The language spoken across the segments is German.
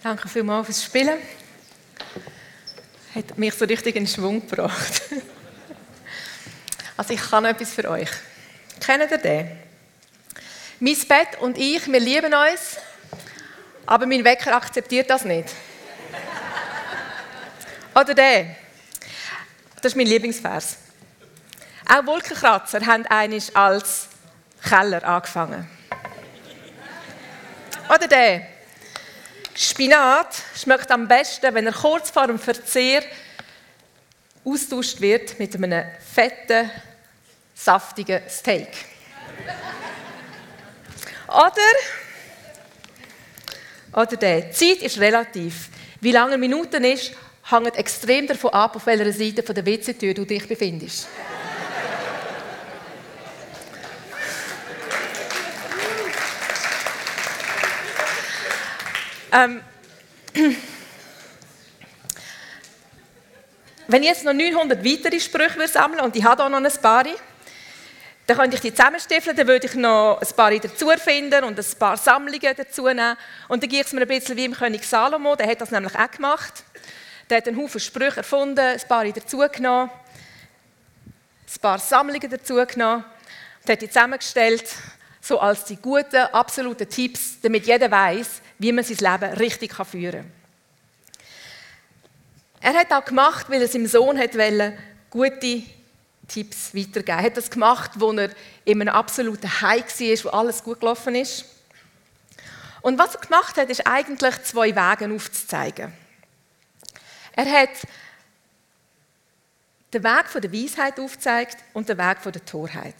Danke vielmals fürs Spielen. Hat mich so richtig in Schwung gebracht. Also ich kann etwas für euch. Kennt ihr den? Mein Bett und ich, wir lieben uns, aber mein Wecker akzeptiert das nicht. Oder der? Das ist mein Lieblingsvers. Auch Wolkenkratzer haben einisch als Keller angefangen. Oder der? Spinat schmeckt am besten, wenn er kurz vor dem Verzehr austauscht wird mit einem fetten, saftigen Steak. Oder, oder der. Zeit ist relativ. Wie lange Minuten ist, hängt extrem davon ab, auf welcher Seite der WC-Tür du dich befindest. Ähm, wenn ich jetzt noch 900 weitere Sprüche sammeln und ich habe auch noch ein paar, dann könnte ich die zusammenstiefeln, dann würde ich noch ein paar dazu erfinden und ein paar Sammlungen dazu nehmen. Und dann geht es mir ein bisschen wie im König Salomo, der hat das nämlich auch gemacht. Der hat einen Haufen Sprüche erfunden, ein paar dazu genommen, ein paar Sammlungen dazu genommen und hat die zusammengestellt, so als die guten, absoluten Tipps, damit jeder weiß, wie man sein Leben richtig führen kann. Er hat auch gemacht, weil er seinem Sohn wollte, gute Tipps weitergeben. Er hat das gemacht, wo er in einem absoluten High war, wo alles gut gelaufen ist. Und was er gemacht hat, ist eigentlich zwei Wege aufzuzeigen. Er hat den Weg der Weisheit aufgezeigt und den Weg der Torheit.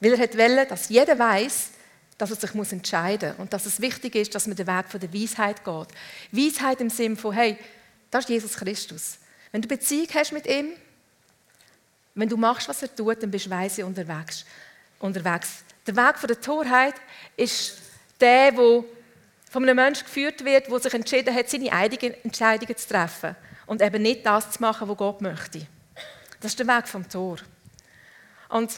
Weil er wollte, dass jeder weiß, dass er sich entscheiden muss und dass es wichtig ist, dass man den Weg der Weisheit geht. Weisheit im Sinne von, hey, das ist Jesus Christus. Wenn du Beziehung hast mit ihm, wenn du machst, was er tut, dann bist du weise unterwegs. unterwegs. Der Weg der Torheit ist der, wo von einem Menschen geführt wird, der sich entschieden hat, seine eigenen Entscheidungen zu treffen und eben nicht das zu machen, was Gott möchte. Das ist der Weg vom Tor. Und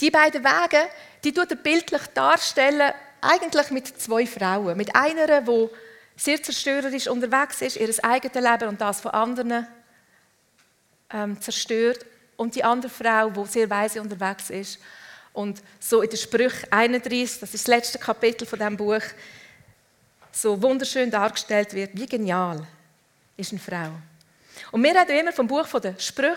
die beiden Wege, die tut er bildlich darstellen, eigentlich mit zwei Frauen. Mit einer, die sehr zerstörerisch unterwegs ist, ihr eigenes Leben und das von anderen ähm, zerstört. Und die andere Frau, die sehr weise unterwegs ist. Und so in der Sprüch 31, das ist das letzte Kapitel von diesem Buch, so wunderschön dargestellt wird, wie genial ist eine Frau. Und wir reden immer vom Buch der Sprüche.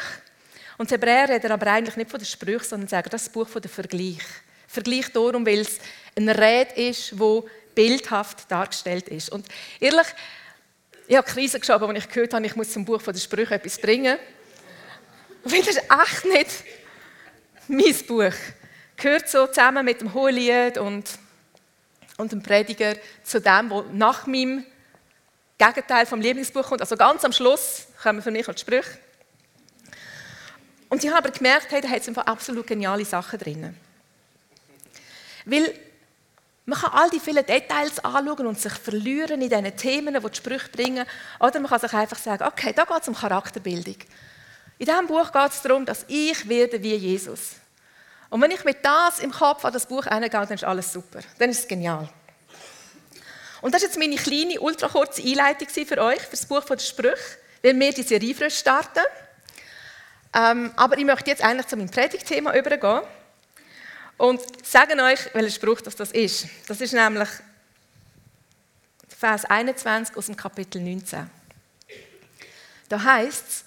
Und die Hebräer reden aber eigentlich nicht von den Sprüchen, sondern sagen, das ist das Buch der Vergleich. Vergleich darum, weil es eine Rede ist, wo bildhaft dargestellt ist. Und ehrlich, ich habe Krise geschoben, als ich gehört habe, ich muss zum Buch der Sprüche etwas bringen. Weil das ist echt nicht mein Buch. Gehört so zusammen mit dem Hohelied und, und dem Prediger zu dem, was nach meinem Gegenteil vom Lieblingsbuch kommt. Also ganz am Schluss kommen für mich die Sprüche. Und ich habe aber gemerkt, hey, da hat es absolut geniale Sachen drin. Weil man kann all die vielen Details anschauen und sich verlieren in diesen Themen, die die Sprüche bringen. Oder man kann sich einfach sagen, okay, da geht es um Charakterbildung. In diesem Buch geht es darum, dass ich werde wie Jesus. Und wenn ich mit das im Kopf an das Buch reingehe, dann ist alles super. Dann ist es genial. Und das ist jetzt meine kleine, ultra kurze Einleitung für euch, für das Buch der Sprüche, weil wir die Serie frisch starten. Ähm, aber ich möchte jetzt eigentlich zu meinem Predigtthema übergehen. Und sagen euch, welcher Spruch das, das ist. Das ist nämlich Vers 21 aus dem Kapitel 19. Da heißt es,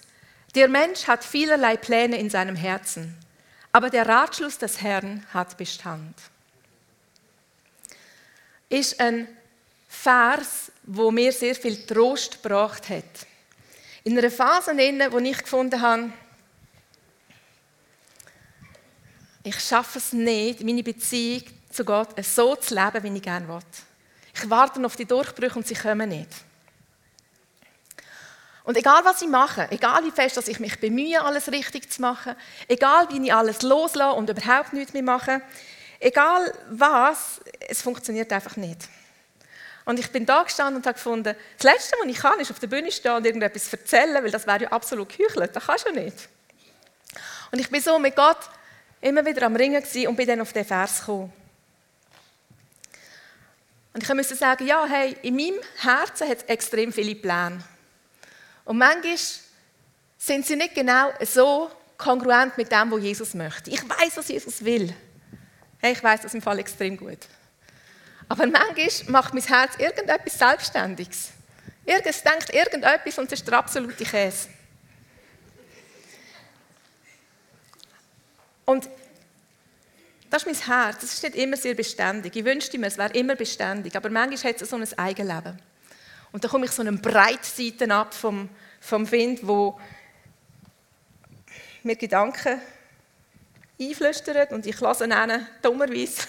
der Mensch hat vielerlei Pläne in seinem Herzen, aber der Ratschluss des Herrn hat Bestand. Ist ein Vers, wo mir sehr viel Trost gebracht hat. In einer Phase, in der ich gefunden habe, ich schaffe es nicht, meine Beziehung zu Gott so zu leben, wie ich gerne will. Ich warte auf die Durchbrüche und sie kommen nicht. Und egal was ich mache, egal wie fest dass ich mich bemühe, alles richtig zu machen, egal wie ich alles loslasse und überhaupt nichts mehr mache, egal was, es funktioniert einfach nicht. Und ich bin da gestanden und habe gefunden, das Letzte, was ich kann, ist auf der Bühne stehen und irgendetwas erzählen, weil das wäre ja absolut geheuchelt. Das kannst du nicht. Und ich bin so mit Gott immer wieder am Ringen und bin dann auf den Vers gekommen. Und ich musste sagen, ja, hey, in meinem Herzen hat es extrem viele Pläne. Und manchmal sind sie nicht genau so kongruent mit dem, was Jesus möchte. Ich weiß, was Jesus will. Hey, ich weiß das im Fall extrem gut. Aber manchmal macht mein Herz irgendetwas Selbstständiges. Es denkt irgendetwas und es ist der absolute Käse. Und das ist mein Herz. Das ist nicht immer sehr beständig. Ich wünschte mir, es wäre immer beständig. Aber manchmal hat es so ein Eigenleben. Und dann komme ich so einen Breitseiten ab vom, vom Wind, wo mir Gedanken einflüstert und ich lasse ihnen dummerweise,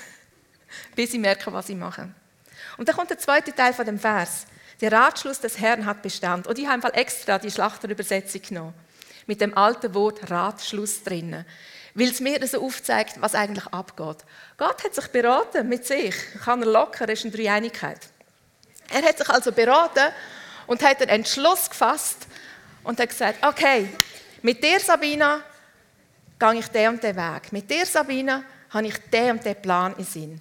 bis ich merke, was ich mache. Und dann kommt der zweite Teil von dem Vers. Der Ratschluss des Herrn hat Bestand. Und ich habe extra die Schlachterübersetzung genommen. Mit dem alten Wort Ratschluss drinnen weil es mir so aufzeigt, was eigentlich abgeht. Gott hat sich beraten mit sich. Kann er locker, ist eine Dreieinigkeit. Er hat sich also beraten und hat einen Entschluss gefasst und hat gesagt, okay, mit dir, Sabina, gehe ich den und den Weg. Mit dir, Sabina, habe ich den und den Plan in Sinn.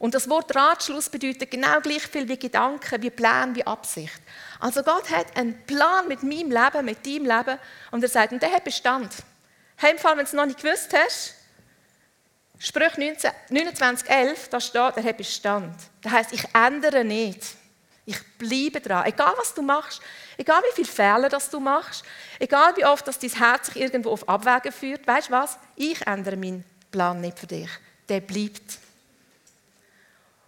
Und das Wort Ratschluss bedeutet genau gleich viel wie Gedanken, wie Plan, wie Absicht. Also Gott hat einen Plan mit meinem Leben, mit deinem Leben und er sagt, und der hat Bestand. Heimfall, wenn du es noch nicht gewusst hast, Sprüch 29,11, da steht, er hat Bestand. Das heißt, ich ändere nicht. Ich bleibe dran. Egal, was du machst, egal wie viele Fehler das du machst, egal wie oft dass dein Herz sich irgendwo auf Abwägen führt, weißt du was? Ich ändere meinen Plan nicht für dich. Der bleibt.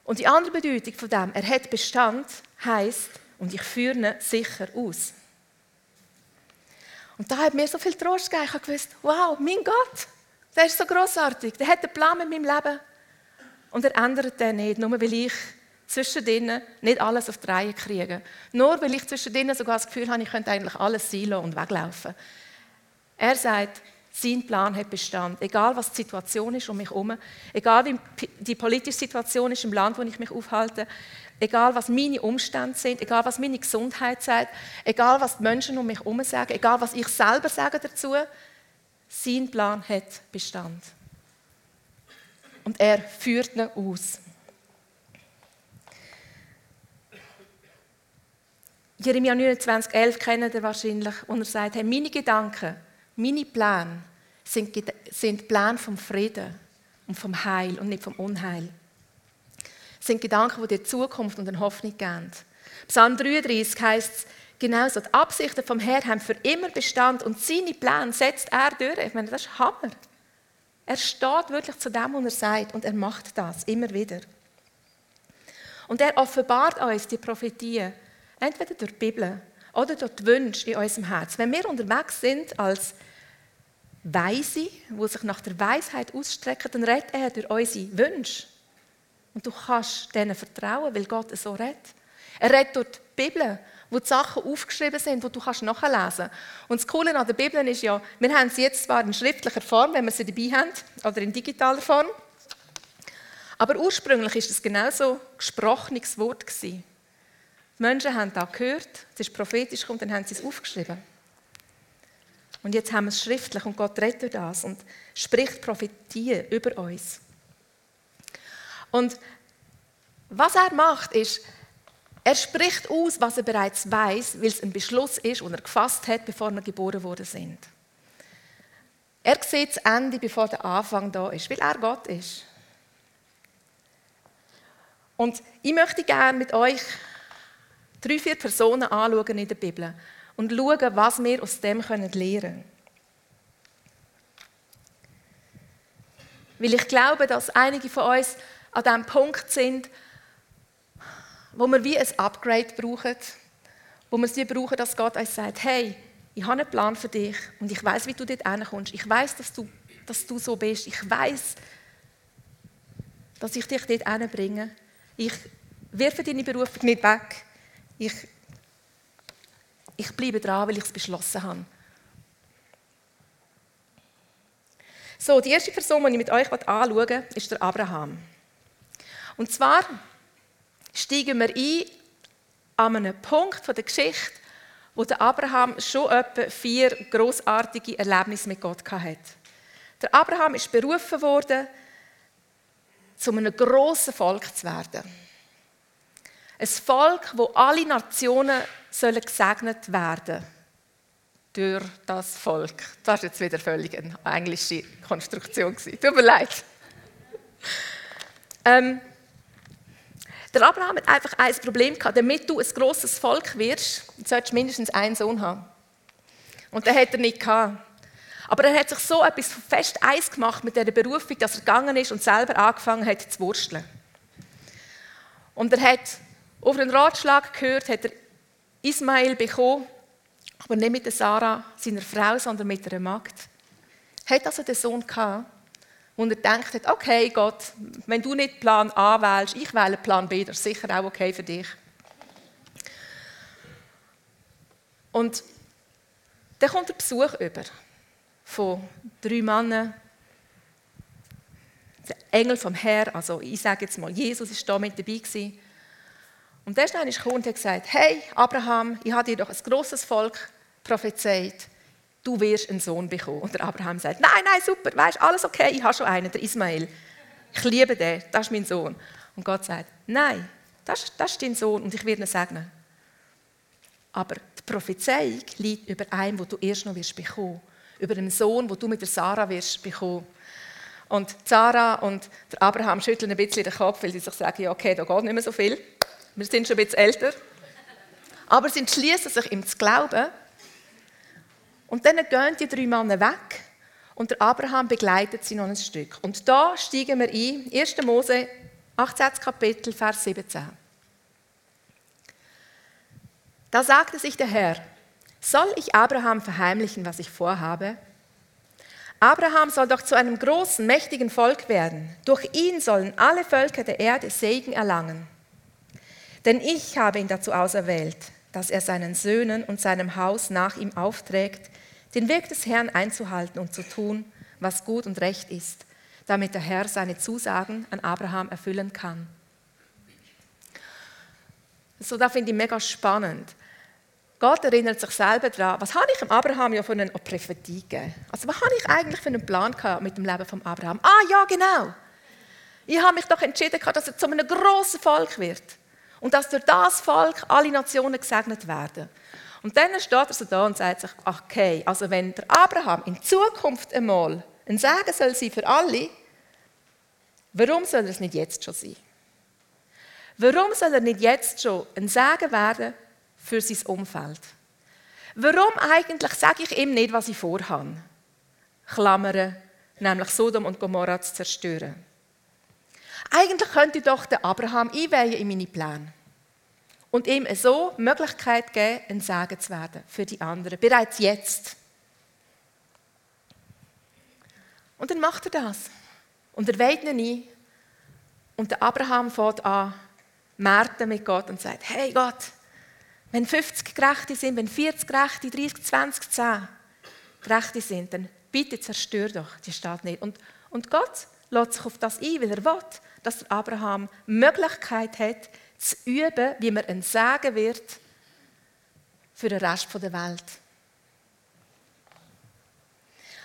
Und die andere Bedeutung von dem, er hat Bestand, heißt, und ich führe ihn sicher aus. Und da hat mir so viel Trost gegeben. Ich habe gewusst, wow, mein Gott, der ist so großartig. Der hat einen Plan mit meinem Leben. Und er ändert den nicht, nur weil ich zwischendrin nicht alles auf die Reihe kriege. Nur weil ich zwischendrin sogar das Gefühl habe, ich könnte eigentlich alles sein und weglaufen. Er sagt, sein Plan hat Bestand. Egal, was die Situation ist um mich herum, egal wie die politische Situation ist im Land, wo ich mich aufhalte, Egal, was meine Umstände sind, egal, was meine Gesundheit sagt, egal, was die Menschen um mich herum sagen, egal, was ich selber sage dazu, sein Plan hat Bestand. Und er führt ihn aus. Jeremia 29,11 kennt ihr wahrscheinlich, und er sagt, hey, meine Gedanken, meine Pläne sind, sind Pläne vom Frieden und vom Heil und nicht vom Unheil sind Gedanken, die dir Zukunft und eine Hoffnung geben. Psalm 33 heißt es genauso, die Absichten vom Herrn haben für immer Bestand und seine Pläne setzt er durch. Ich meine, das ist Hammer. Er steht wirklich zu dem, was er sagt und er macht das immer wieder. Und er offenbart uns die Prophetien, entweder durch die Bibel oder durch die Wünsche in unserem Herz. Wenn wir unterwegs sind als Weise, wo sich nach der Weisheit ausstrecken, dann redet er durch unsere Wünsche. Und du kannst denen vertrauen, weil Gott so redet. Er redet durch die Bibel, wo die Sachen aufgeschrieben sind, die du kannst nachlesen kannst. Und das Coole an der Bibel ist ja, wir haben sie jetzt zwar in schriftlicher Form, wenn wir sie dabei haben, oder in digitaler Form, aber ursprünglich ist es genauso gesprochenes Wort gewesen. Die Menschen haben da gehört, es ist prophetisch und dann haben sie es aufgeschrieben. Und jetzt haben wir es schriftlich und Gott redet das und spricht Prophetie über uns. Und was er macht, ist, er spricht aus, was er bereits weiß, weil es ein Beschluss ist, den er gefasst hat, bevor wir geboren worden sind. Er sieht das Ende, bevor der Anfang da ist, weil er Gott ist. Und ich möchte gerne mit euch drei, vier Personen anschauen in der Bibel und schauen, was wir aus dem lernen können. Weil ich glaube, dass einige von uns an dem Punkt sind, wo wir wie ein Upgrade brauchen, wo wir sie brauchen, dass Gott uns sagt, hey, ich habe einen Plan für dich und ich weiß, wie du dort hinkommst. Ich weiß, dass du, dass du so bist. Ich weiß, dass ich dich dort hinbringe. Ich wirfe deine Berufung nicht weg. Ich, ich bleibe dran, weil ich es beschlossen habe. So, die erste Person, die ich mit euch anschauen will, ist der Abraham. Und zwar steigen wir ein an einem Punkt der Geschichte, wo Abraham schon etwa vier großartige Erlebnisse mit Gott hatte. Der Abraham ist berufen worden, zu einem grossen Volk zu werden. Ein Volk, wo alle Nationen sollen gesegnet werden durch das Volk. Das war jetzt wieder völlig eine englische Konstruktion. Tut mir leid. Ähm, der Abraham hat einfach ein Problem gehabt. Damit du ein grosses Volk wirst, solltest du mindestens einen Sohn haben. Und den hat er nicht gehabt. Aber er hat sich so etwas fest eins gemacht mit dieser Berufung, dass er gegangen ist und selber angefangen hat zu wursteln. Und er hat auf einen Ratschlag gehört, hat er Ismael bekommen, aber nicht mit der Sarah, seiner Frau, sondern mit einer Magd. Hat also den Sohn gehabt, und er denkt okay Gott, wenn du nicht Plan A wählst, ich wähle Plan B, das ist sicher auch okay für dich. Und dann kommt der Besuch über von drei Männern. Der Engel vom Herrn, also ich sage jetzt mal, Jesus ist da mit dabei gewesen. Und der ist dann gekommen und hat gesagt, hey Abraham, ich habe dir doch ein großes Volk prophezeit du wirst einen Sohn bekommen. Und der Abraham sagt, nein, nein, super, weißt, alles okay, ich habe schon einen, der Ismael. Ich liebe den, das ist mein Sohn. Und Gott sagt, nein, das, das ist dein Sohn und ich werde ihn segnen. Aber die Prophezeiung liegt über einen, wo du erst noch wirst bekommen. Über einen Sohn, wo du mit der Sarah wirst bekommen. Und Sarah und der Abraham schütteln ein bisschen den Kopf, weil sie sich sagen, ja, okay, da geht nicht mehr so viel. Wir sind schon ein bisschen älter. Aber sie entschließen sich, ihm zu glauben und dann gehen die drei Männer weg und der Abraham begleitet sie noch ein Stück. Und da steigen wir ein, 1. Mose 18. Kapitel, Vers 17. Da sagte sich der Herr, soll ich Abraham verheimlichen, was ich vorhabe? Abraham soll doch zu einem großen, mächtigen Volk werden. Durch ihn sollen alle Völker der Erde Segen erlangen. Denn ich habe ihn dazu auserwählt, dass er seinen Söhnen und seinem Haus nach ihm aufträgt, den Weg des Herrn einzuhalten und zu tun, was gut und recht ist, damit der Herr seine Zusagen an Abraham erfüllen kann. So, da finde ich mega spannend. Gott erinnert sich selber daran, was habe ich dem Abraham ja für eine Prophetie gegeben? Also, was habe ich eigentlich für einen Plan gehabt mit dem Leben von Abraham? Ah, ja, genau. Ich habe mich doch entschieden, dass er zu einem grossen Volk wird. Und dass durch das Volk alle Nationen gesegnet werden. Und dann steht er so da und sagt sich, okay, also wenn der Abraham in Zukunft einmal ein Segen soll sein für alle, warum soll er es nicht jetzt schon sein? Warum soll er nicht jetzt schon ein Segen werden für sein Umfeld? Warum eigentlich sage ich ihm nicht, was ich vorhabe? Klammern, nämlich Sodom und Gomorra zu zerstören. Eigentlich könnte ich doch den Abraham einweihen in meine Pläne und ihm so die Möglichkeit geben, ein Segen zu werden für die anderen, bereits jetzt. Und dann macht er das. Und er weht ihn ein. Und der Abraham fährt an, Märten mit Gott und sagt, hey Gott, wenn 50 Gerechte sind, wenn 40 Gerechte, 30, 20, 10 Gerechte sind, dann bitte zerstör doch die Stadt nicht. Und, und Gott lässt sich auf das ein, weil er will, dass Abraham Möglichkeit hat, zu üben, wie man ein Sagen wird für den Rest der Welt.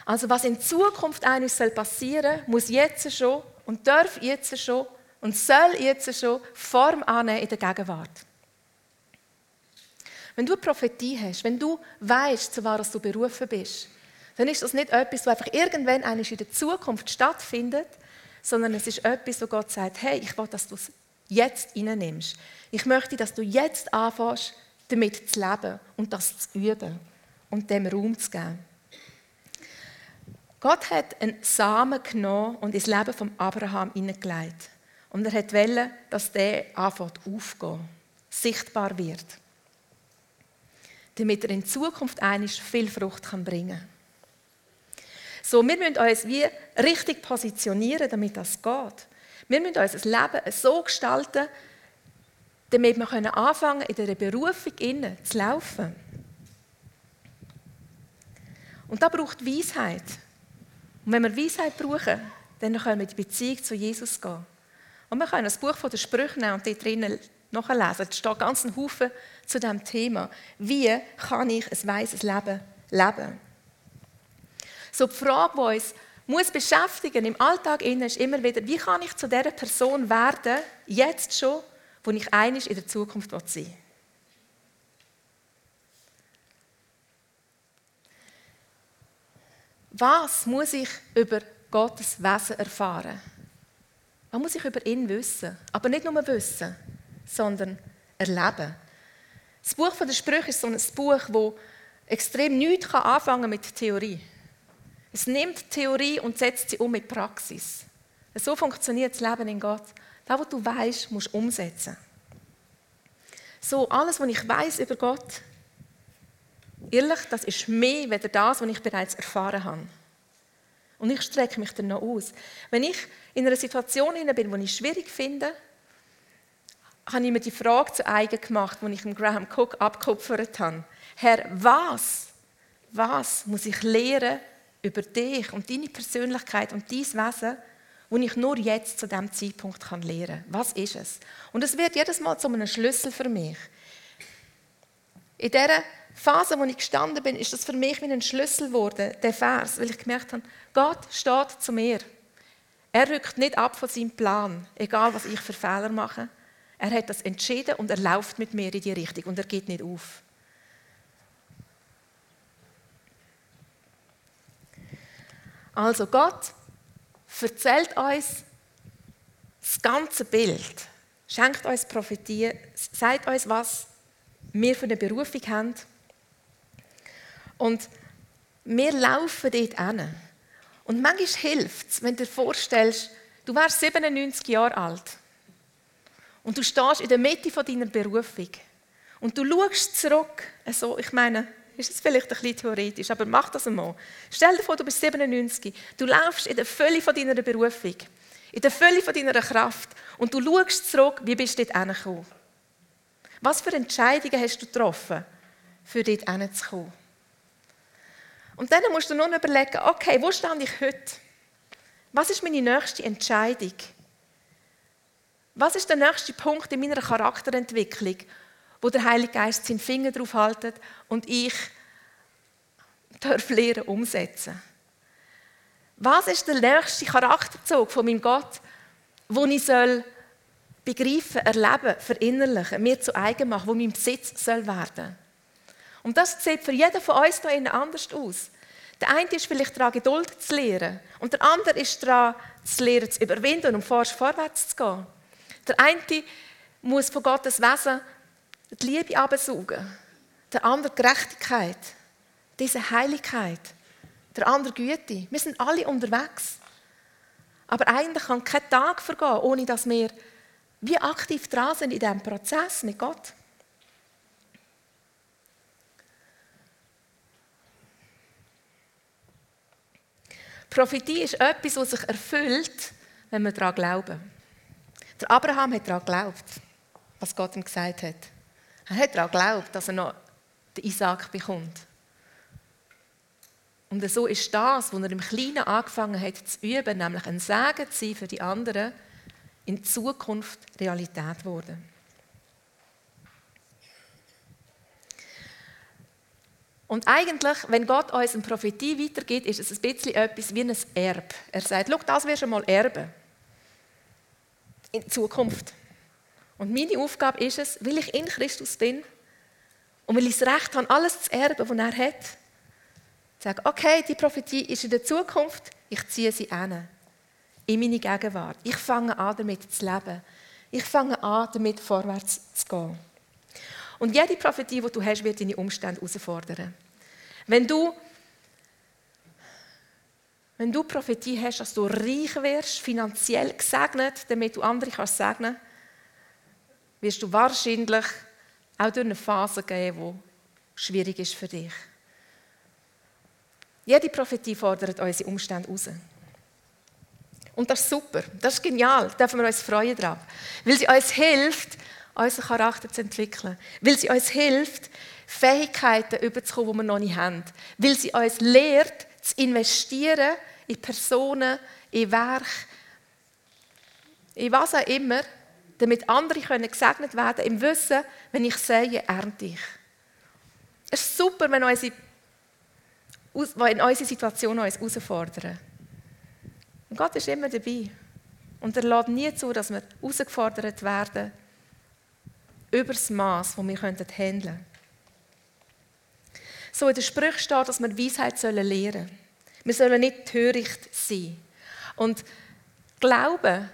Also was in Zukunft eines soll muss jetzt schon und darf jetzt schon und soll jetzt schon Form annehmen in der Gegenwart. Wenn du Prophetie hast, wenn du weißt, zu was du berufen bist, dann ist das nicht etwas, was einfach irgendwann in der Zukunft stattfindet, sondern es ist etwas, wo Gott sagt, hey, ich will, dass du es jetzt nimmst. Ich möchte, dass du jetzt anfängst, damit zu leben und das zu üben und dem Raum zu geben. Gott hat einen Samen genommen und ins Leben von Abraham hineingelegt. Und er wollte, dass der anfängt aufzugehen, sichtbar wird. Damit er in Zukunft einisch viel Frucht bringen kann. So, wir müssen uns wie richtig positionieren, damit das geht. Wir müssen unser Leben so gestalten, damit wir anfangen in dieser Berufung zu laufen. Und da braucht Weisheit. Und wenn wir Weisheit brauchen, dann können wir in die Beziehung zu Jesus gehen. Und wir können das Buch von der Sprüche nehmen und dort drinnen nachlesen. Es steht ganz ein Haufen zu diesem Thema. Wie kann ich ein weises Leben leben? So die Frage, die uns muss beschäftigen im Alltag ist immer wieder, wie kann ich zu der Person werden, jetzt schon, wo ich einig in der Zukunft sein will. Was muss ich über Gottes Wesen erfahren? Was muss ich über ihn wissen? Aber nicht nur wissen, sondern erleben. Das Buch der Sprüche ist so ein Buch, wo extrem nichts anfangen mit Theorie. Es nimmt Theorie und setzt sie um mit Praxis. So funktioniert das Leben in Gott. Das, was du weißt, musst du umsetzen. So, alles, was ich weiß über Gott, ehrlich, das ist mehr als das, was ich bereits erfahren habe. Und ich strecke mich dann noch aus. Wenn ich in einer Situation bin, die ich schwierig finde, habe ich mir die Frage zu eigen gemacht, die ich dem Graham Cook abgekupfert habe. Herr, was, was muss ich lernen über dich und deine Persönlichkeit und dein Wesen, wo ich nur jetzt zu diesem Zeitpunkt lernen kann? Was ist es? Und es wird jedes Mal zu einem Schlüssel für mich. In dieser Phase, wo ich gestanden bin, ist das für mich wie ein Schlüssel geworden, der Vers, weil ich gemerkt habe, Gott steht zu mir. Er rückt nicht ab von seinem Plan, egal was ich für Fehler mache. Er hat das entschieden und er läuft mit mir in die Richtung und er geht nicht auf. Also Gott erzählt uns das ganze Bild, schenkt uns Prophetie, sagt uns, was wir für eine Berufung haben. Und wir laufen dort hin. Und manchmal hilft es, wenn du dir vorstellst, du wärst 97 Jahre alt und du stehst in der Mitte deiner Berufung und du schaust zurück, also ich meine, ist es vielleicht ein bisschen theoretisch, aber mach das einmal. Stell dir vor, du bist 97, du laufst in der Fülle von deiner Berufung, in der Fülle von deiner Kraft und du schaust zurück, wie bist du dort hingekommen? Was für Entscheidungen hast du getroffen, für dort hinzukommen? Und dann musst du nun überlegen, okay, wo stehe ich heute? Was ist meine nächste Entscheidung? Was ist der nächste Punkt in meiner Charakterentwicklung, wo der Heilige Geist seinen Finger drauf haltet und ich darf lernen umsetzen? Was ist der nächste Charakterzug von meinem Gott, wo ich soll begreifen, erleben, verinnerlichen, mir zu eigen machen, wo mein Besitz soll werden? Und das sieht für jeden von uns hier anders aus. Der eine ist vielleicht daran, Geduld zu lernen. Und der andere ist daran, zu lernen, zu überwinden und um vorwärts zu gehen. Der eine muss von Gottes Wesen die Liebe absaugen. Der andere Gerechtigkeit. Diese Heiligkeit. Der andere Güte. Wir sind alle unterwegs. Aber eigentlich kann kein Tag vergehen, ohne dass wir wie aktiv dran sind in diesem Prozess mit Gott. Prophetie ist etwas, was sich erfüllt, wenn wir daran glauben. Der Abraham hat daran geglaubt, was Gott ihm gesagt hat. Er hat daran geglaubt, dass er noch den Isaac bekommt. Und so ist das, was er im Kleinen angefangen hat zu üben, nämlich ein Segen zu sein für die anderen, in Zukunft Realität geworden. Und eigentlich, wenn Gott uns eine Prophetie weitergibt, ist es ein bisschen etwas wie ein Erb. Er sagt, schau, das wirst du mal erben. In Zukunft. Und meine Aufgabe ist es, weil ich in Christus bin und weil ich das Recht habe, alles zu erben, was er hat, zu sagen, okay, die Prophetie ist in der Zukunft, ich ziehe sie an. In meine Gegenwart. Ich fange an, damit zu leben. Ich fange an, damit vorwärts zu gehen. Und jede Prophetie, die du hast, wird deine Umstände herausfordern. Wenn du, wenn du Prophetie hast, dass du reich wirst, finanziell gesegnet, damit du andere kannst segnen, wirst du wahrscheinlich auch durch eine Phase gehen, die schwierig ist für dich. Jede Prophetie fordert unsere Umstände heraus. Und das ist super, das ist genial, da dürfen wir uns freuen drauf. Weil sie uns hilft, unseren Charakter zu entwickeln. Weil sie uns hilft, Fähigkeiten überzukommen, die wir noch nicht haben. Weil sie uns lehrt, zu investieren in Personen, in Werk, in was auch immer, damit andere können gesegnet werden können, im Wissen, wenn ich sehe, ernte ich. Es ist super, wenn, unsere, wenn unsere Situationen uns herausfordern. Und Gott ist immer dabei. Und er lädt nie zu, dass wir herausgefordert werden übers Maß, das wir handeln könnten. So in der Sprüche steht, dass wir Weisheit lernen sollen. Wir sollen nicht töricht sein. Und Glauben,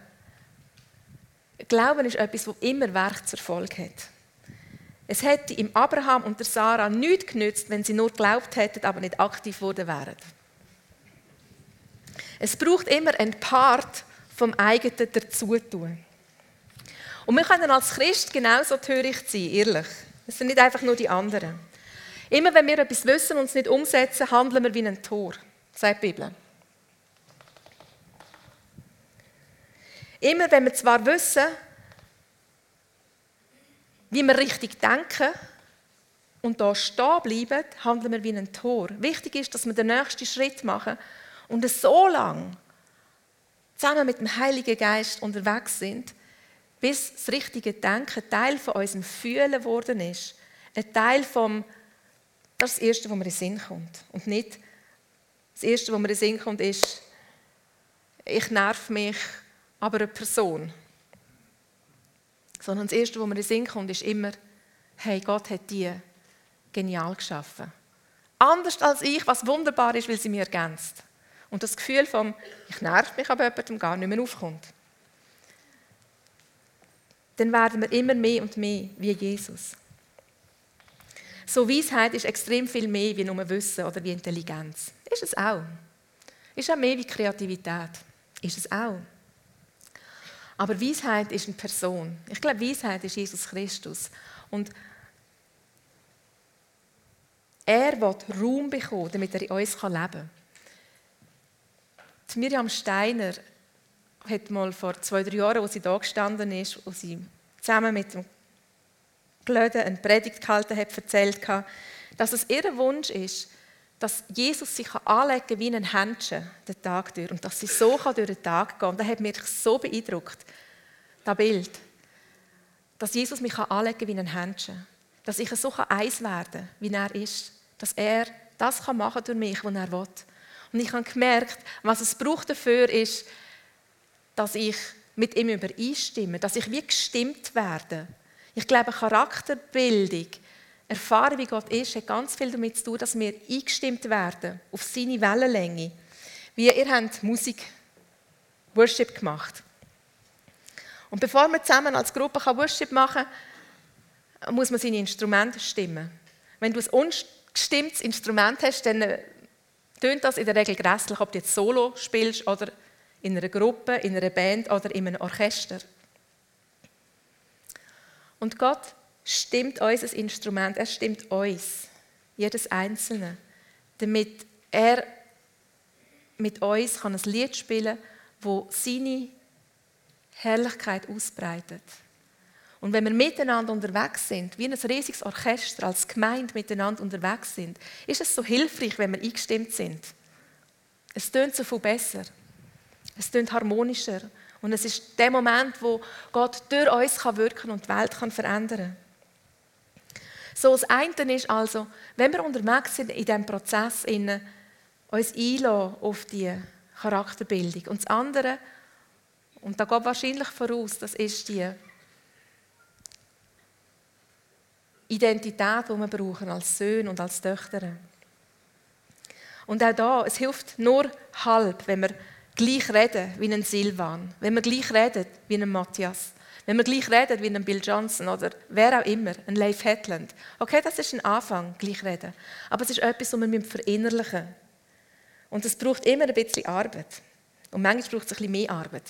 Glauben ist etwas, das immer Werkserfolg hat. Es hätte im Abraham und der Sarah nichts genützt, wenn sie nur geglaubt hätten, aber nicht aktiv geworden wären. Es braucht immer einen Part vom eigenen Dazutun. Und wir können als Christ genauso töricht sein, ehrlich. Es sind nicht einfach nur die anderen. Immer wenn wir etwas wissen und es nicht umsetzen, handeln wir wie ein Tor, sagt die Bibel. Immer wenn wir zwar wissen, wie wir richtig denken und da stehen bleiben, handeln wir wie ein Tor. Wichtig ist, dass wir den nächsten Schritt machen und so lange zusammen mit dem Heiligen Geist unterwegs sind, bis das richtige Denken Teil von unserem Fühlen geworden ist. Ein Teil vom, das ist das Erste, was mir in den Sinn kommt. Und nicht das Erste, was mir in den Sinn kommt, ist, ich nerv mich, aber eine Person. Sondern das Erste, was mir in den Sinn kommt, ist immer, hey, Gott hat die genial geschaffen. Anders als ich, was wunderbar ist, weil sie mir ergänzt. Und das Gefühl von, ich nerv mich aber jemandem gar nicht mehr aufkommt. Dann werden wir immer mehr und mehr wie Jesus. So Weisheit ist extrem viel mehr wie nur Wissen oder wie Intelligenz. Ist es auch. Ist auch mehr wie Kreativität. Ist es auch. Aber Weisheit ist eine Person. Ich glaube, Weisheit ist Jesus Christus. Und er wird Raum bekommen, damit er in uns leben kann. Die Miriam Steiner hat mal vor zwei, drei Jahren, als sie da gestanden ist, als sie zusammen mit dem Glöden eine Predigt gehalten hat, erzählt, dass es ihr Wunsch ist, dass Jesus sich anlegen kann wie ein Händchen den Tag durch und dass sie so durch den Tag gehen kann. Das hat mich so beeindruckt, das Bild. Dass Jesus mich anlegen kann wie ein Händchen. Dass ich so eins werden kann, wie er ist. Dass er das machen kann durch mich, was er will. Und ich habe gemerkt, was es braucht dafür ist, dass ich mit ihm übereinstimme, dass ich wie gestimmt werde. Ich glaube, Charakterbildung, Erfahrung, wie Gott ist, hat ganz viel damit zu tun, dass wir eingestimmt werden auf seine Wellenlänge. Wie ihr habt Musik, Worship gemacht. Und bevor man zusammen als Gruppe Worship machen kann, muss man seine Instrumente stimmen. Wenn du ein ungestimmtes Instrument hast, dann tönt das in der Regel grässlich, ob du jetzt Solo spielst oder in einer Gruppe, in einer Band oder in einem Orchester. Und Gott stimmt uns ein Instrument, er stimmt uns, jedes Einzelne, damit er mit uns kann ein Lied spielen kann, wo seine Herrlichkeit ausbreitet. Und wenn wir miteinander unterwegs sind, wie ein riesiges Orchester als Gemeinde miteinander unterwegs sind, ist es so hilfreich, wenn wir eingestimmt sind. Es tönt so viel besser. Es tönt harmonischer. Und es ist der Moment, wo Gott durch uns kann wirken und die Welt kann verändern So das eine ist also, wenn wir unterwegs sind in diesem Prozess, uns einlassen auf die Charakterbildung. Und das andere, und da geht wahrscheinlich voraus, das ist die Identität, die wir brauchen als Söhne und als Töchter. Und auch da, es hilft nur halb, wenn wir gleich reden wie ein Silvan, wenn wir gleich reden wie ein Matthias, wenn wir gleich reden wie ein Bill Johnson oder wer auch immer, ein Leif Hetland. Okay, das ist ein Anfang, gleich reden. Aber es ist etwas, was wir verinnerlichen müssen. Und es braucht immer ein bisschen Arbeit. Und manchmal braucht es ein bisschen mehr Arbeit.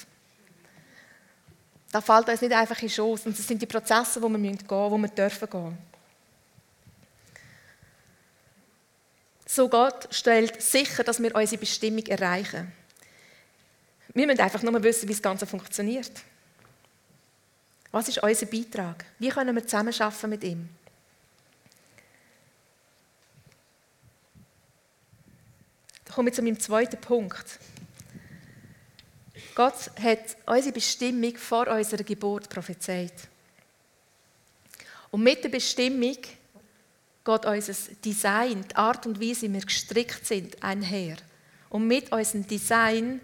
Da fällt uns nicht einfach in Schoß. Und das sind die Prozesse, wo wir gehen müssen, wo wir dürfen gehen. So Gott stellt sicher, dass wir unsere Bestimmung erreichen. Wir müssen einfach nur wissen, wie das Ganze funktioniert. Was ist unser Beitrag? Wie können wir zusammenarbeiten mit ihm? Da komme ich zu meinem zweiten Punkt. Gott hat unsere Bestimmung vor unserer Geburt prophezeit. Und mit der Bestimmung geht unser Design, die Art und Weise, wie wir gestrickt sind, einher. Und mit unserem Design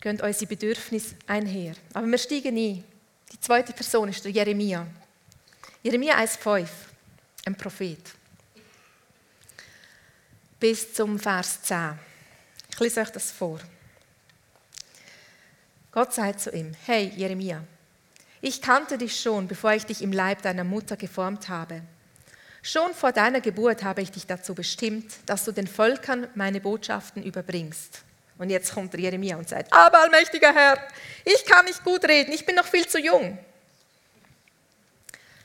gehen unsere Bedürfnisse einher. Aber wir steigen ein. Die zweite Person ist der Jeremia. Jeremia 1,5, ein Prophet. Bis zum Vers 10. Ich lese euch das vor. Gott sagt zu ihm, hey Jeremia, ich kannte dich schon, bevor ich dich im Leib deiner Mutter geformt habe. Schon vor deiner Geburt habe ich dich dazu bestimmt, dass du den Völkern meine Botschaften überbringst. Und jetzt kommt Jeremia und sagt, aber allmächtiger Herr, ich kann nicht gut reden, ich bin noch viel zu jung.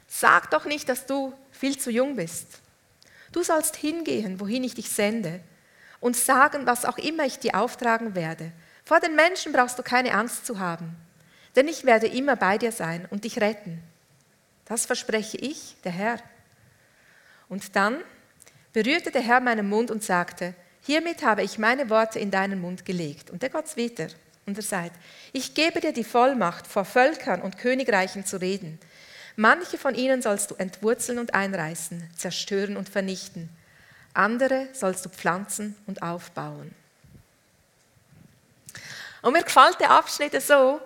Sag doch nicht, dass du viel zu jung bist. Du sollst hingehen, wohin ich dich sende, und sagen, was auch immer ich dir auftragen werde. Vor den Menschen brauchst du keine Angst zu haben, denn ich werde immer bei dir sein und dich retten. Das verspreche ich, der Herr. Und dann berührte der Herr meinen Mund und sagte, Hiermit habe ich meine Worte in deinen Mund gelegt. Und der Gott weiter und er sagt, ich gebe dir die Vollmacht, vor Völkern und Königreichen zu reden. Manche von ihnen sollst du entwurzeln und einreißen, zerstören und vernichten. Andere sollst du pflanzen und aufbauen. Und mir gefällt der Abschnitt so,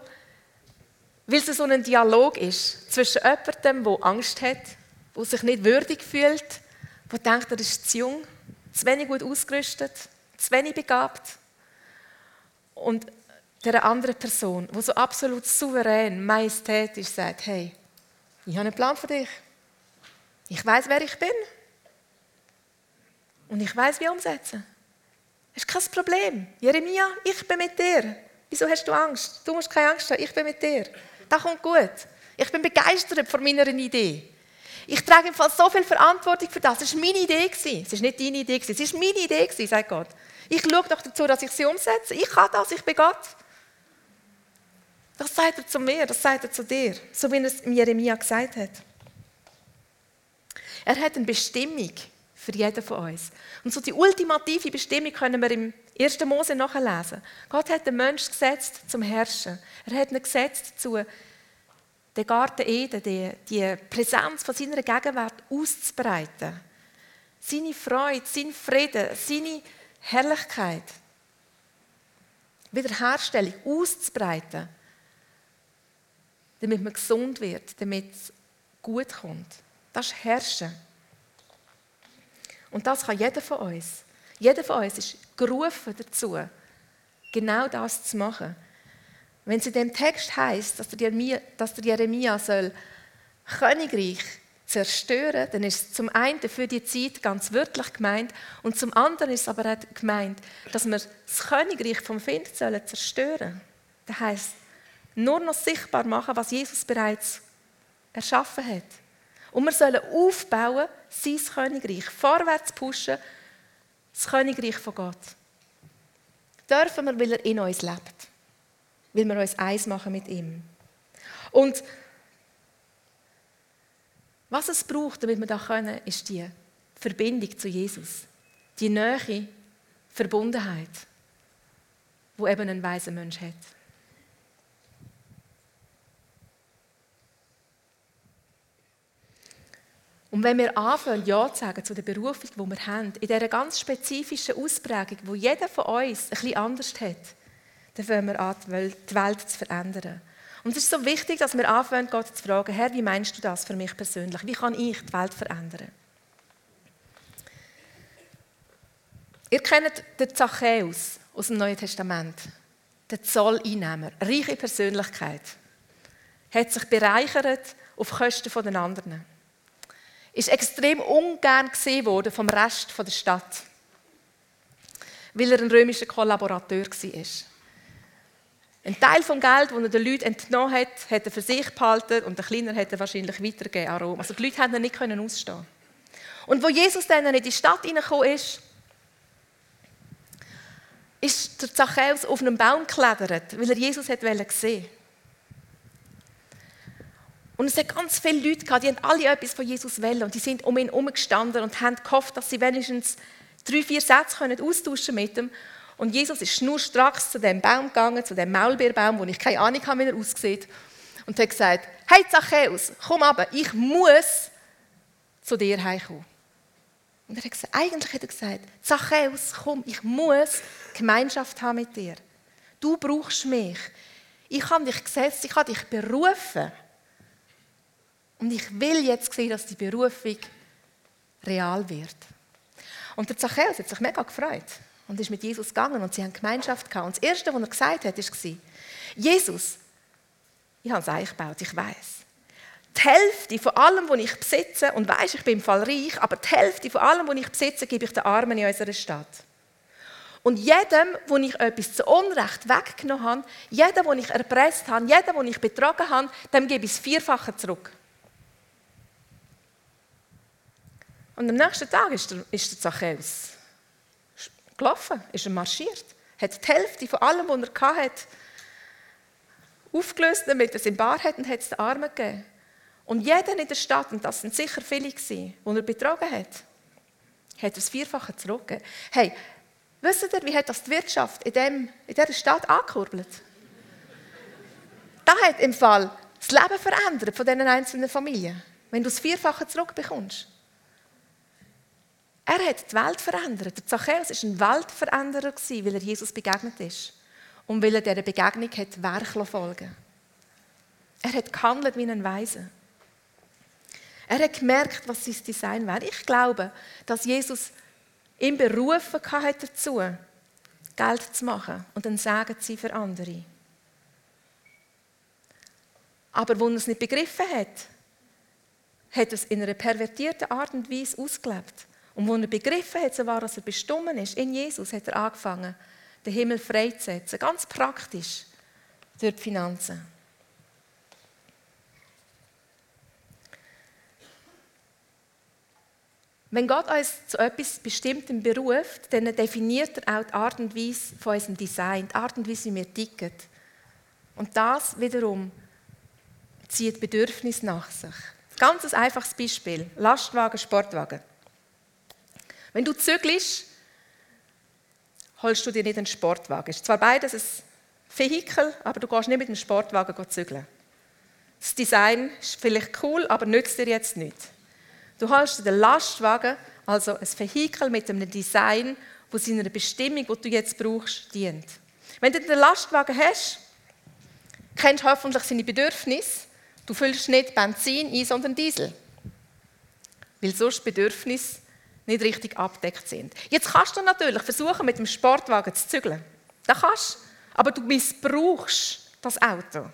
weil es so ein Dialog ist zwischen jemandem, der Angst hat, der sich nicht würdig fühlt, der denkt, er ist zu jung zu wenig gut ausgerüstet, zu wenig begabt. Und der andere Person, die so absolut souverän, majestätisch sagt, hey, ich habe einen Plan für dich. Ich weiß, wer ich bin. Und ich weiß, wie umsetzen. Das ist kein Problem. Jeremia, ich bin mit dir. Wieso hast du Angst? Du musst keine Angst haben, ich bin mit dir. Das kommt gut. Ich bin begeistert von meiner Idee. Ich trage im Fall so viel Verantwortung für das. Es war meine Idee. Es war nicht deine Idee. Es war meine Idee, sagt Gott. Ich schaue doch dazu, dass ich sie umsetze. Ich kann das, ich bin Gott. Das sagt er zu mir, das sagt er zu dir, so wie er es Jeremia gesagt hat. Er hat eine Bestimmung für jeden von uns. Und so die ultimative Bestimmung können wir im 1. Mose nachlesen. Gott hat den Menschen gesetzt zum Herrschen. Er hat ihn gesetzt zu den Garten Eden, die, die Präsenz von seiner Gegenwart auszubreiten. Seine Freude, sein Frieden, seine Herrlichkeit. Wiederherstellung auszubreiten, damit man gesund wird, damit es gut kommt. Das ist Herrschen. Und das kann jeder von uns. Jeder von uns ist gerufen dazu, genau das zu machen. Wenn es in dem Text heißt, dass der Jeremia, dass der Jeremia soll Königreich zerstören, dann ist es zum einen für die Zeit ganz wörtlich gemeint und zum anderen ist es aber auch gemeint, dass wir das Königreich vom Find sollen zerstören. Das heißt, nur noch sichtbar machen, was Jesus bereits erschaffen hat. Und wir sollen aufbauen, sein Königreich, vorwärts pushen, das Königreich von Gott. Dürfen wir, weil er in uns lebt weil wir uns eins machen mit ihm. Und was es braucht, damit wir das können, ist die Verbindung zu Jesus. Die Nähe, Verbundenheit, wo eben ein weiser Mensch hat. Und wenn wir anfangen, Ja zu sagen zu der Berufung, die wir haben, in dieser ganz spezifischen Ausprägung, wo jeder von uns ein bisschen anders hat, dann fangen wir an, die Welt zu verändern. Und es ist so wichtig, dass wir anfangen, Gott zu fragen, Herr, wie meinst du das für mich persönlich? Wie kann ich die Welt verändern? Ihr kennt den Zachäus aus dem Neuen Testament, den Zolleinnehmer, reiche Persönlichkeit, hat sich bereichert auf Kosten der anderen, ist extrem ungern gesehen worden vom Rest der Stadt, weil er ein römischer Kollaborateur war. Ein Teil vom Geld, das er den Leuten entnommen hat, hat er für sich behalten und der Kleiner hat er wahrscheinlich weitergegeben an Rom. Also die Leute haben ihn nicht ausstehen Und wo Jesus dann in die Stadt hineingekommen ist, ist der Zachäus auf einem Baum geklettert, weil er Jesus hat sehen Und es hat ganz viele Leute gehabt, die haben alle etwas von Jesus wollen und die sind um ihn herumgestanden und haben gehofft, dass sie wenigstens drei, vier Sätze austauschen mit ihm. Und Jesus ist nur stracks zu dem Baum gegangen, zu dem Maulbeerbaum, wo ich keine Ahnung habe, wie er aussieht, und hat gesagt: Hey Zachäus, komm aber, ich muss zu dir heimkommen. Und er hat gesagt, eigentlich hat er gesagt: Zachäus, komm, ich muss Gemeinschaft haben mit dir. Du brauchst mich. Ich habe dich gesetzt, ich habe dich berufen. Und ich will jetzt sehen, dass die Berufung real wird. Und der Zachäus hat sich mega gefreut und ist mit Jesus gegangen und sie haben Gemeinschaft gehabt. Und das Erste, was er gesagt hat, war, Jesus, ich habe ein Eich gebaut, ich weiß. Die Hälfte von allem, was ich besitze, und weiß, ich bin im Fall reich, aber die Hälfte von allem, was ich besitze, gebe ich den Armen in unserer Stadt. Und jedem, wo ich etwas zu Unrecht weggenommen habe, jedem, wo ich erpresst habe, jedem, wo ich betrogen habe, dem gebe ich es vierfache zurück. Und am nächsten Tag ist der, ist der Zachäus gelaufen, ist er marschiert, hat die Hälfte von allem, was er hatte, aufgelöst, damit er es in Bar hat und hat es den Armen gegeben. Und jeder in der Stadt, und das sind sicher viele gewesen, die er betrogen hat, hat das Vierfache zurückgegeben. Hey, wisst ihr, wie hat das die Wirtschaft in, dem, in dieser Stadt angekurbelt? Das hat im Fall das Leben verändert von diesen einzelnen Familien, wenn du das Vierfache zurückbekommst. Er hat die Welt verändert. Der Zachäus war ein Weltveränderer, weil er Jesus begegnet ist. Und weil er dieser Begegnung hat Werk folgen Er hat gehandelt wie ein Weise. Er hat gemerkt, was sein Design wäre. Ich glaube, dass Jesus ihn berufen hat dazu, Geld zu machen und dann sagen sie für andere. Aber wo er es nicht begriffen hat, hat er es in einer pervertierten Art und Weise ausgelebt. Und wo er begriffen hat, so war, dass er bestimmt ist, in Jesus, hat er angefangen, den Himmel freizusetzen. Ganz praktisch durch die Finanzen. Wenn Gott uns zu etwas Bestimmtem beruft, dann definiert er auch die Art und Weise von unserem Design, die Art und Weise, wie wir ticken. Und das wiederum zieht Bedürfnis nach sich. Ein ganz einfaches Beispiel: Lastwagen, Sportwagen. Wenn du zügelst, holst du dir nicht einen Sportwagen. Es ist zwar beides ein Vehikel, aber du gehst nicht mit einem Sportwagen zügeln. Das Design ist vielleicht cool, aber nützt dir jetzt nicht. Du holst dir den Lastwagen, also ein Vehikel mit einem Design, das seiner Bestimmung, die du jetzt brauchst, dient. Wenn du den Lastwagen hast, kennst du hoffentlich seine Bedürfnisse. Du füllst nicht Benzin ein, sondern Diesel. Weil sonst Bedürfnisse nicht richtig abdeckt sind. Jetzt kannst du natürlich versuchen, mit dem Sportwagen zu zügeln. Das kannst aber du missbrauchst das Auto.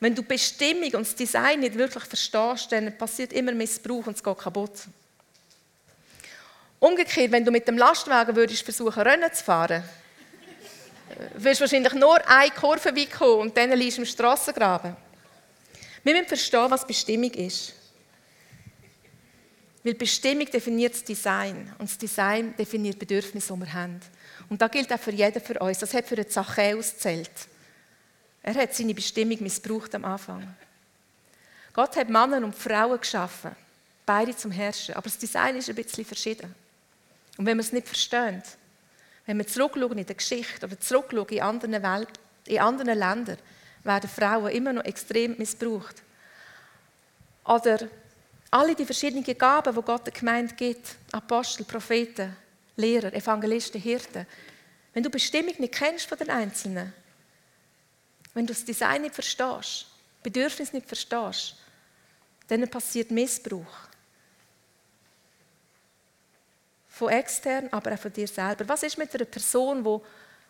Wenn du Bestimmung und das Design nicht wirklich verstehst, dann passiert immer Missbrauch und es geht kaputt. Umgekehrt, wenn du mit dem Lastwagen würdest versuchen, Rennen zu fahren, wirst du wahrscheinlich nur eine Kurve weit kommen und dann liegst du im Strassengraben. Wir müssen verstehen, was Bestimmung ist. Weil Bestimmung definiert das Design und das Design definiert Bedürfnisse, die wir haben. Und das gilt auch für jeden von uns. Das hat für den Zachäus zählt. Er hat seine Bestimmung missbraucht am Anfang. Gott hat Männer und Frauen geschaffen, beide zum Herrschen. Aber das Design ist ein bisschen verschieden. Und wenn wir es nicht verstehen, wenn wir zurückschauen in der Geschichte oder zurückschauen in anderen, Welt, in anderen Ländern, werden Frauen immer noch extrem missbraucht. Oder alle die verschiedenen Gaben, die Gott der Gemeinde gibt, Apostel, Propheten, Lehrer, Evangelisten, Hirten, wenn du Bestimmung nicht kennst von den Einzelnen, wenn du das Design nicht verstehst, Bedürfnis nicht verstehst, dann passiert Missbrauch. Von extern, aber auch von dir selber. Was ist mit einer Person, die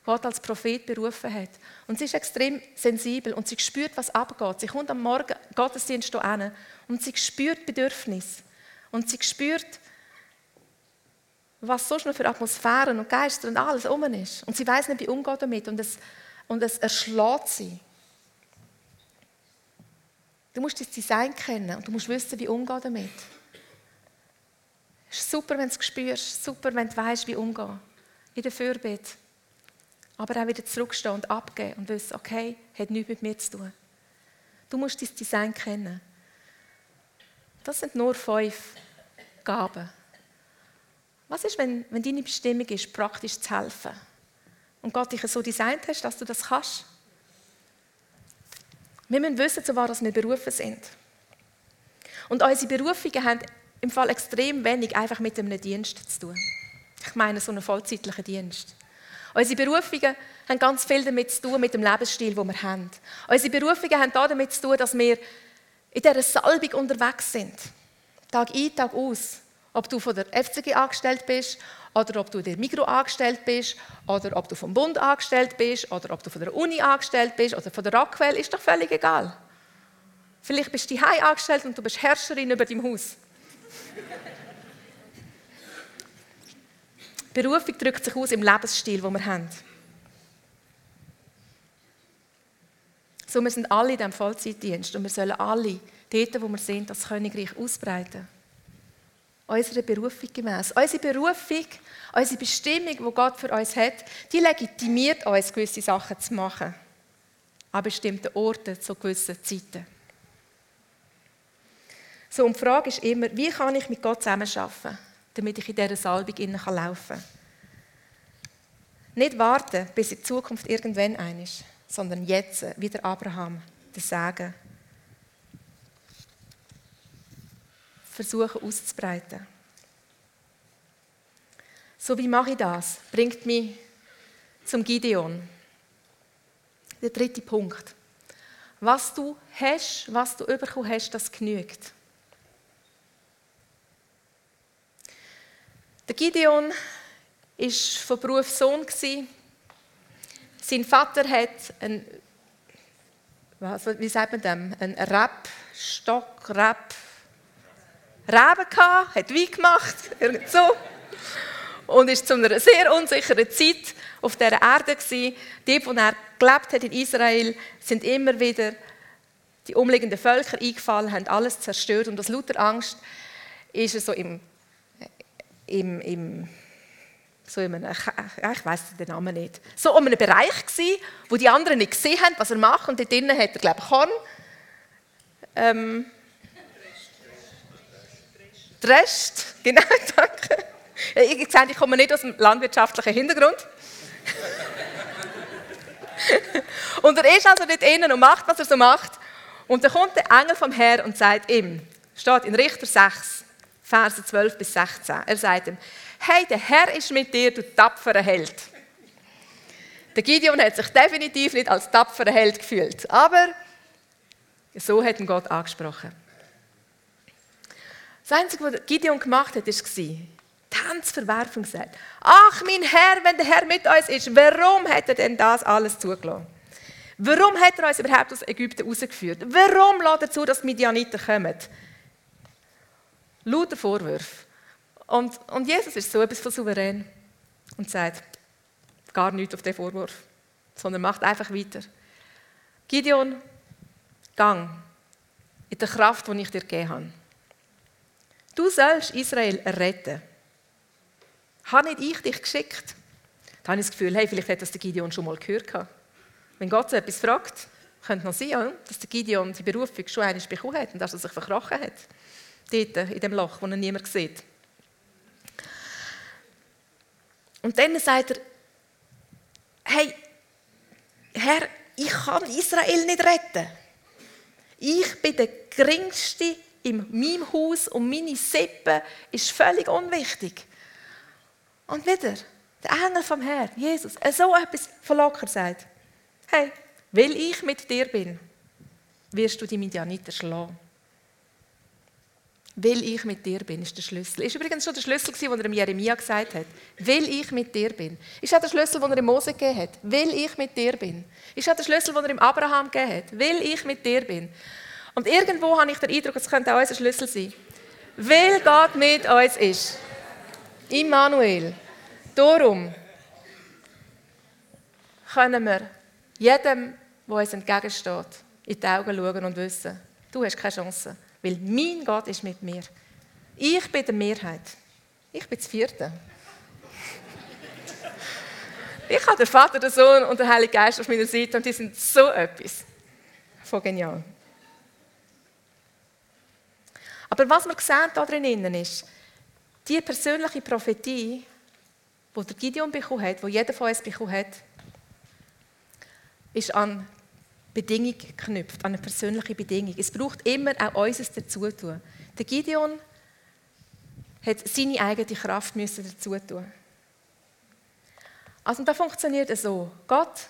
Gott als Prophet berufen hat? Und sie ist extrem sensibel und sie spürt, was abgeht. Sie kommt am Morgen Gottesdienst hin und sie spürt Bedürfnis. Und sie spürt, was sonst noch für Atmosphären und Geister und alles um ist. Und sie weiß nicht, wie umgehen damit. Und es, und es erschlägt sie. Du musst das Design kennen und du musst wissen, wie umgehen damit. Es ist super, wenn du es spürst, super, wenn du weißt, wie umgehen. In der Fürbitte. Aber auch wieder zurückstehen und abgeben und wissen, okay, hat nichts mit mir zu tun. Du musst das Design kennen. Das sind nur fünf Gaben. Was ist, wenn, wenn deine Bestimmung ist, praktisch zu helfen? Und Gott dich so designt hast, dass du das kannst? Wir müssen wissen, zu was wir berufen sind. Und unsere Berufungen haben im Fall extrem wenig einfach mit einem Dienst zu tun. Ich meine so einen vollzeitlichen Dienst. Unsere Berufungen haben ganz viel damit zu tun, mit dem Lebensstil, den wir haben. Unsere Berufungen haben damit zu tun, dass wir in dieser Salbung unterwegs sind. Tag ein, Tag aus. Ob du von der FCG angestellt bist, oder ob du der Migro angestellt bist, oder ob du vom Bund angestellt bist, oder ob du von der Uni angestellt bist, oder von der Rockwell, ist doch völlig egal. Vielleicht bist du hier angestellt und du bist Herrscherin über deinem Haus. Berufung drückt sich aus im Lebensstil, den wir haben. So, wir sind alle in diesem Vollzeitdienst und wir sollen alle dort, wo wir sind, das Königreich ausbreiten. Unserer Berufung gemäß. Unsere Berufung, unsere Bestimmung, die Gott für uns hat, die legitimiert uns, gewisse Sachen zu machen. An bestimmten Orten, zu gewissen Zeiten. So, und die Frage ist immer, wie kann ich mit Gott zusammenarbeiten, damit ich in dieser Salbung laufen kann? Nicht warten, bis die Zukunft irgendwann ein ist, sondern jetzt, wie der Abraham, der Sagen. Versuchen auszubreiten. So wie mache ich das? Bringt mich zum Gideon. Der dritte Punkt. Was du hast, was du bekommen hast, das genügt. Der Gideon war von Beruf Sohn. Sein Vater hat einen, wie sagt man dem, einen Rebstock, Reb, Reben gehabt, hat Wein gemacht, so. Und ist zu einer sehr unsicheren Zeit auf dieser Erde gewesen. Die, wo er gelebt hat in Israel, sind immer wieder die umliegenden Völker eingefallen, haben alles zerstört und aus lauter Angst ist er so im im, im so in einem, ich weiß den Namen nicht, so um einen Bereich gsi, wo die anderen nicht gesehen haben, was er macht und dort drinnen hat er glaube ich Korn. Ähm, Rest, genau, danke. Ich sehe, ich komme nicht aus dem landwirtschaftlichen Hintergrund. und er ist also dort innen und macht, was er so macht. Und dann kommt der Engel vom Herrn und sagt ihm, steht in Richter 6, Verse 12 bis 16. Er sagt ihm, hey, der Herr ist mit dir, du tapferer Held. Der Gideon hat sich definitiv nicht als tapferer Held gefühlt, aber so hat ihn Gott angesprochen. Das Einzige, was Gideon gemacht hat, war, die Tanzverwerfung gesagt. Ach, mein Herr, wenn der Herr mit uns ist, warum hat er denn das alles zugelassen? Warum hat er uns überhaupt aus Ägypten rausgeführt? Warum lässt er zu, dass die Midianiter kommen? Lauter Vorwürfe. Und, und Jesus ist so etwas von souverän und sagt gar nichts auf den Vorwurf, sondern macht einfach weiter. Gideon, gang in der Kraft, die ich dir gegeben habe. Du sollst Israel retten. Habe nicht ich dich geschickt? Da habe ich das Gefühl, hey, vielleicht hat das der Gideon schon mal gehört. Wenn Gott so etwas fragt, könnte noch sein, dass der Gideon die Berufung schon einmal bekommen hat und dass er sich verkrochen hat dort in dem Loch, wo er niemand sieht. Und dann sagt er, hey, Herr, ich kann Israel nicht retten. Ich bin der Geringste in meinem Haus und meine Sippe ist völlig unwichtig. Und wieder, der Engel vom Herrn, Jesus, so etwas verlockert sagt, hey, weil ich mit dir bin, wirst du die Midianiter schlagen. Weil ich mit dir bin, ist der Schlüssel. Ist übrigens schon der Schlüssel, den er Jeremia gesagt hat. Weil ich mit dir bin. Ist auch der Schlüssel, den er Mose gegeben hat. Weil ich mit dir bin. Ist auch der Schlüssel, den er Abraham gegeben hat. Weil ich mit dir bin. Und irgendwo habe ich den Eindruck, es könnte auch unser Schlüssel sein. Weil Gott mit uns ist. Immanuel. Darum können wir jedem, der uns entgegensteht, in die Augen schauen und wissen, du hast keine Chance. Weil mein Gott ist mit mir. Ich bin die Mehrheit. Ich bin das Vierte. Ich habe den Vater, den Sohn und den Heiligen Geist auf meiner Seite und die sind so etwas von genial. Aber was wir sehen da drinnen ist, die persönliche Prophetie, die der Gideon bekommen hat, die jeder von uns bekommen hat, ist an Bedingung geknüpft, an eine persönliche Bedingung. Es braucht immer auch unseres Dazutun. Der Gideon hat seine eigene Kraft müssen dazu tun. Also da funktioniert es so. Gott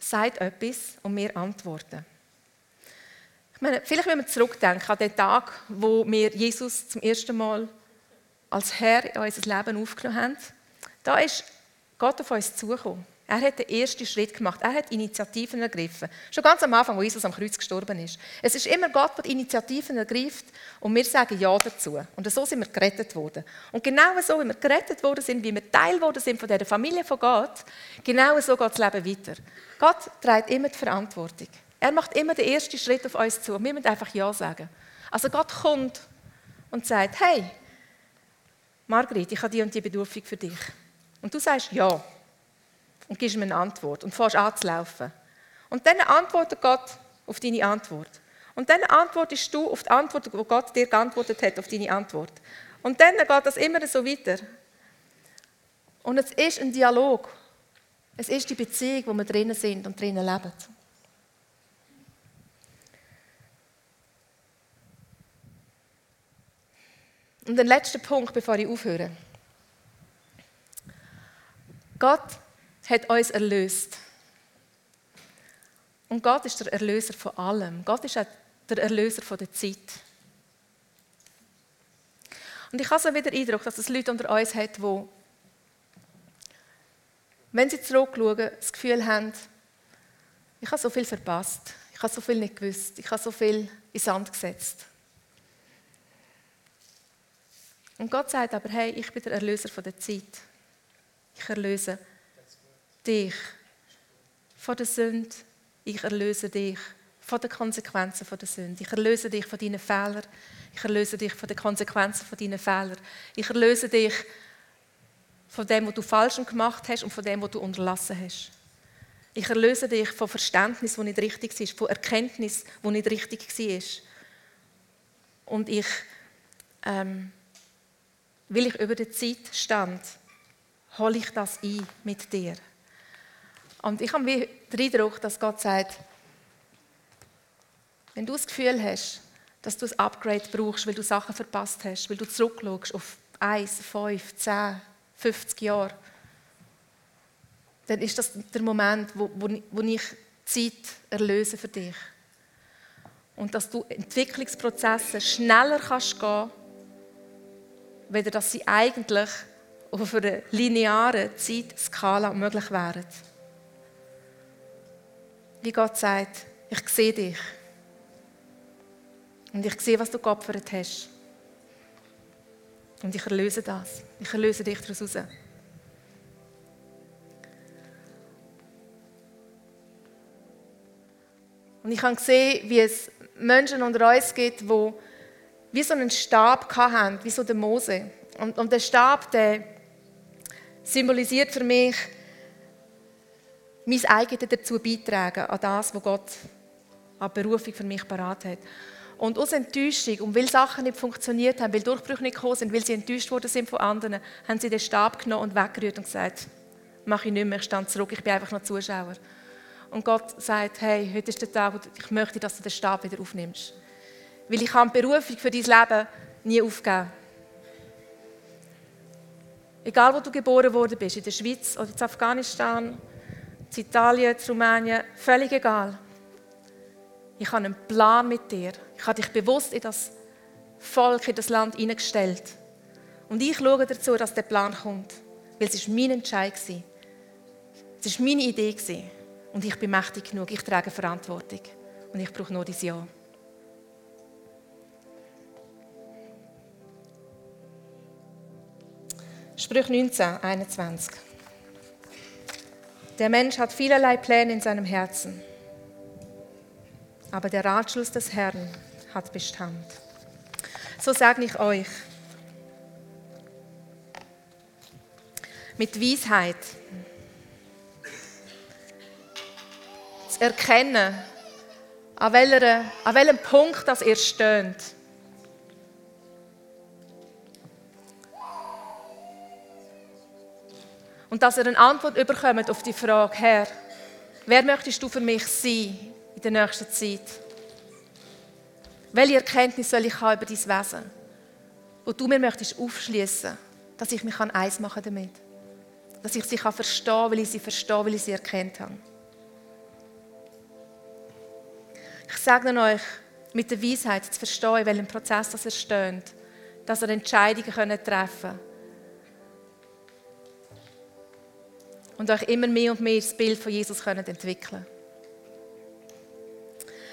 sagt etwas und wir antworten. Ich meine, vielleicht wenn wir zurückdenken an den Tag, wo wir Jesus zum ersten Mal als Herr in unser Leben aufgenommen haben, da ist Gott auf uns zugekommen. Er hat den ersten Schritt gemacht. Er hat Initiativen ergriffen. Schon ganz am Anfang, wo Jesus am Kreuz gestorben ist. Es ist immer Gott, der Initiativen ergreift und wir sagen Ja dazu. Und so sind wir gerettet worden. Und genau so, wie wir gerettet worden sind, wie wir Teil worden sind von dieser Familie von Gott, genau so geht das Leben weiter. Gott trägt immer die Verantwortung. Er macht immer den ersten Schritt auf uns zu. Wir müssen einfach Ja sagen. Also Gott kommt und sagt, hey, Margret, ich habe die und die Bedürfung für dich. Und du sagst Ja und gibst mir eine Antwort und fährst an zu laufen. Und dann antwortet Gott auf deine Antwort. Und dann antwortest du auf die Antwort, die Gott dir geantwortet hat, auf deine Antwort. Und dann geht das immer so weiter. Und es ist ein Dialog. Es ist die Beziehung, wo wir drinnen sind und drinnen leben. Und den letzten Punkt, bevor ich aufhöre. Gott hat uns erlöst. Und Gott ist der Erlöser von allem. Gott ist auch der Erlöser von der Zeit. Und ich habe so wieder den Eindruck, dass es Leute unter uns hat, die, wenn sie zurückschauen, das Gefühl haben, ich habe so viel verpasst, ich habe so viel nicht gewusst, ich habe so viel in Sand gesetzt. Und Gott sagt aber, hey, ich bin der Erlöser von der Zeit. Ich erlöse dich von der Sünde. Ich erlöse dich von den Konsequenzen der Sünde. Ich erlöse dich von deinen Fehlern. Ich erlöse dich von den Konsequenzen von deinen Fehlern. Ich erlöse dich von dem, was du falsch gemacht hast und von dem, was du unterlassen hast. Ich erlöse dich von Verständnis, das nicht richtig ist, von Erkenntnis, das nicht richtig war. Und ich, ähm, weil ich über die Zeit stand, hole ich das ein mit dir. Und ich habe den Eindruck, dass Gott sagt, wenn du das Gefühl hast, dass du ein Upgrade brauchst, weil du Sachen verpasst hast, weil du zurückschaust auf 1, 5, 10, 50 Jahre, dann ist das der Moment, wo, wo, wo ich Zeit erlöse für dich. Und dass du Entwicklungsprozesse schneller kannst gehen, weder dass sie eigentlich auf einer linearen Zeitskala möglich wären wie Gott sagt, ich sehe dich. Und ich sehe, was du geopfert hast. Und ich erlöse das. Ich erlöse dich daraus raus. Und ich habe gesehen, wie es Menschen unter uns gibt, die wie so einen Stab hatten, wie so der Mose. Und, und der Stab, der symbolisiert für mich mein eigenes dazu beitragen, an das, was Gott an Berufung für mich parat hat. Und aus Enttäuschung, und weil Sachen nicht funktioniert haben, weil Durchbrüche nicht gekommen sind, weil sie enttäuscht worden sind von anderen, haben sie den Stab genommen und weggerührt und gesagt, mache ich nicht mehr, ich stand zurück, ich bin einfach noch Zuschauer. Und Gott sagt, hey, heute ist der Tag, ich möchte, dass du den Stab wieder aufnimmst. Weil ich kann die Berufung für dein Leben nie aufgeben. Egal, wo du geboren worden bist, in der Schweiz oder in Afghanistan, zu Italien, zu Rumänien, völlig egal. Ich habe einen Plan mit dir. Ich habe dich bewusst in das Volk, in das Land hineingestellt. Und ich schaue dazu, dass der Plan kommt. Weil es mein Entscheid war. Es war meine Idee. Und ich bin mächtig genug. Ich trage Verantwortung. Und ich brauche nur dein Ja. Sprüch 19, 21. Der Mensch hat vielerlei Pläne in seinem Herzen, aber der Ratschluss des Herrn hat Bestand. So sage ich euch, mit Weisheit zu erkennen, an, welchem Punkt das ihr steht Und dass ihr eine Antwort bekommt auf die Frage, Herr, wer möchtest du für mich sein in der nächsten Zeit? Welche Erkenntnis soll ich haben über dein Wesen? Wo du mir möchtest aufschließen, dass ich mich eins machen damit. Dass ich sie verstehen kann, weil ich sie verstehe, weil ich sie erkennt habe. segne euch mit der Weisheit zu verstehen, in welchem Prozess das ihr steht, dass ihr Entscheidungen treffen könnt. Und euch immer mehr und mehr das Bild von Jesus könnt entwickeln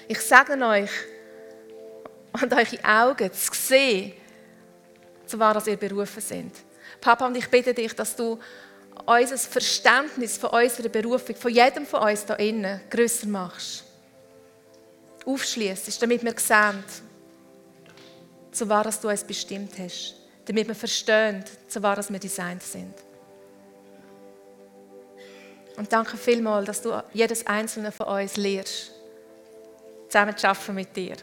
Ich segne euch und eure Augen zu sehen, zu wahr, dass ihr berufen sind. Papa, und ich bitte dich, dass du unser Verständnis von unserer Berufung, von jedem von uns hier innen, grösser machst. Aufschließt, damit wir sehen, zu wahr, dass du uns bestimmt hast. Damit wir verstehen, zu wahr, dass wir designt sind. Und danke vielmals, dass du jedes einzelne von uns lehrst, zusammen zu arbeiten mit dir.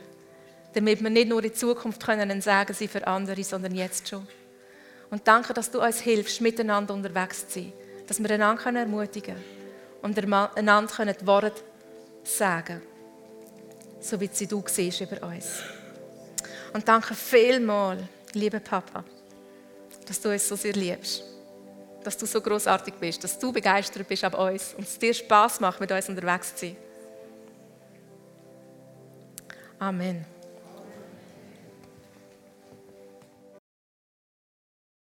Damit wir nicht nur in Zukunft können ein Sagen sein für andere, sondern jetzt schon. Und danke, dass du uns hilfst, miteinander unterwegs zu sein. Dass wir einander ermutigen können und einander die Worte sagen können. So wie sie du siehst über uns. Und danke vielmals, lieber Papa, dass du uns so sehr liebst. Dass du so großartig bist, dass du begeistert bist ab uns und es dir Spaß macht, mit uns unterwegs zu sein. Amen.